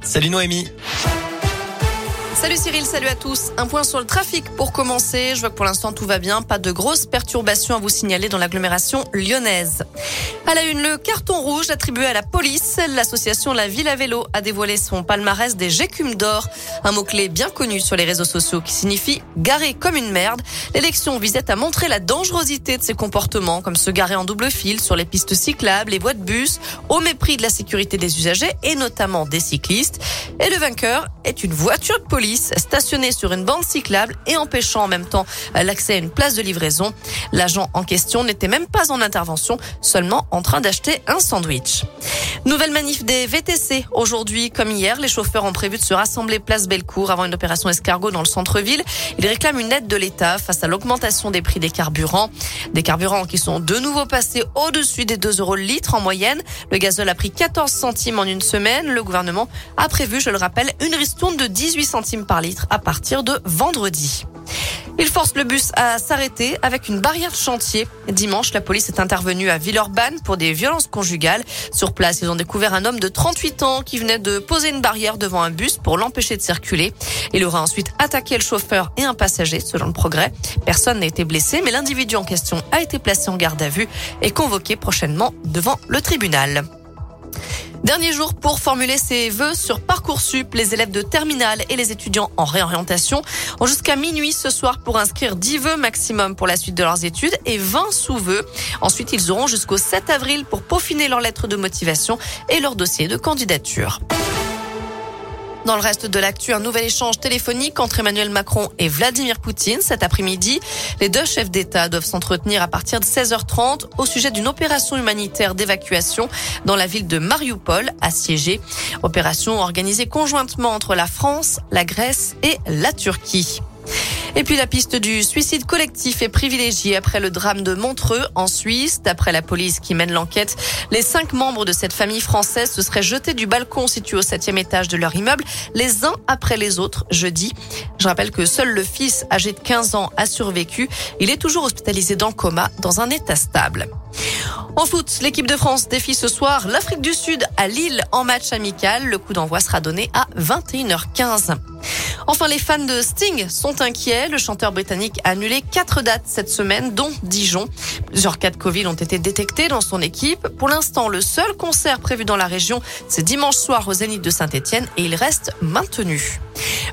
Salut Noémie. Salut Cyril, salut à tous. Un point sur le trafic pour commencer. Je vois que pour l'instant tout va bien. Pas de grosses perturbations à vous signaler dans l'agglomération lyonnaise. À la une, le carton rouge attribué à la police. L'association La Ville à Vélo a dévoilé son palmarès des gécumes d'or. Un mot-clé bien connu sur les réseaux sociaux qui signifie garer comme une merde. L'élection visait à montrer la dangerosité de ces comportements, comme se garer en double fil sur les pistes cyclables, les voies de bus, au mépris de la sécurité des usagers et notamment des cyclistes. Et le vainqueur est une voiture de police stationné sur une bande cyclable et empêchant en même temps l'accès à une place de livraison. L'agent en question n'était même pas en intervention, seulement en train d'acheter un sandwich. Nouvelle manif des VTC. Aujourd'hui, comme hier, les chauffeurs ont prévu de se rassembler place Bellecour avant une opération escargot dans le centre-ville. Ils réclament une aide de l'État face à l'augmentation des prix des carburants. Des carburants qui sont de nouveau passés au-dessus des 2 euros le litre en moyenne. Le gazole a pris 14 centimes en une semaine. Le gouvernement a prévu, je le rappelle, une ristourne de 18 centimes par litre à partir de vendredi. Il force le bus à s'arrêter avec une barrière de chantier. Dimanche, la police est intervenue à Villeurbanne pour des violences conjugales. Sur place, ils ont découvert un homme de 38 ans qui venait de poser une barrière devant un bus pour l'empêcher de circuler. Il aura ensuite attaqué le chauffeur et un passager, selon le progrès. Personne n'a été blessé, mais l'individu en question a été placé en garde à vue et convoqué prochainement devant le tribunal. Dernier jour pour formuler ses vœux sur Parcoursup. Les élèves de terminale et les étudiants en réorientation ont jusqu'à minuit ce soir pour inscrire 10 vœux maximum pour la suite de leurs études et 20 sous-vœux. Ensuite, ils auront jusqu'au 7 avril pour peaufiner leur lettre de motivation et leur dossier de candidature. Dans le reste de l'actu, un nouvel échange téléphonique entre Emmanuel Macron et Vladimir Poutine cet après-midi. Les deux chefs d'État doivent s'entretenir à partir de 16h30 au sujet d'une opération humanitaire d'évacuation dans la ville de Mariupol, assiégée. Opération organisée conjointement entre la France, la Grèce et la Turquie. Et puis la piste du suicide collectif est privilégiée après le drame de Montreux en Suisse. D'après la police qui mène l'enquête, les cinq membres de cette famille française se seraient jetés du balcon situé au septième étage de leur immeuble, les uns après les autres, jeudi. Je rappelle que seul le fils, âgé de 15 ans, a survécu. Il est toujours hospitalisé dans le coma, dans un état stable. En foot, l'équipe de France défie ce soir l'Afrique du Sud à Lille en match amical. Le coup d'envoi sera donné à 21h15. Enfin, les fans de Sting sont inquiets. Le chanteur britannique a annulé quatre dates cette semaine, dont Dijon. Plusieurs cas de Covid ont été détectés dans son équipe. Pour l'instant, le seul concert prévu dans la région, c'est dimanche soir au Zénith de Saint-Etienne et il reste maintenu.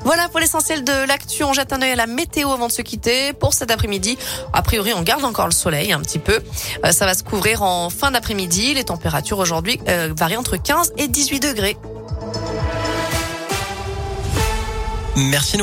Voilà pour l'essentiel de l'actu. On jette un œil à la météo avant de se quitter. Pour cet après-midi, a priori, on garde encore le soleil un petit peu. Euh, ça va se couvrir en fin d'après-midi. Les températures aujourd'hui euh, varient entre 15 et 18 degrés. Merci.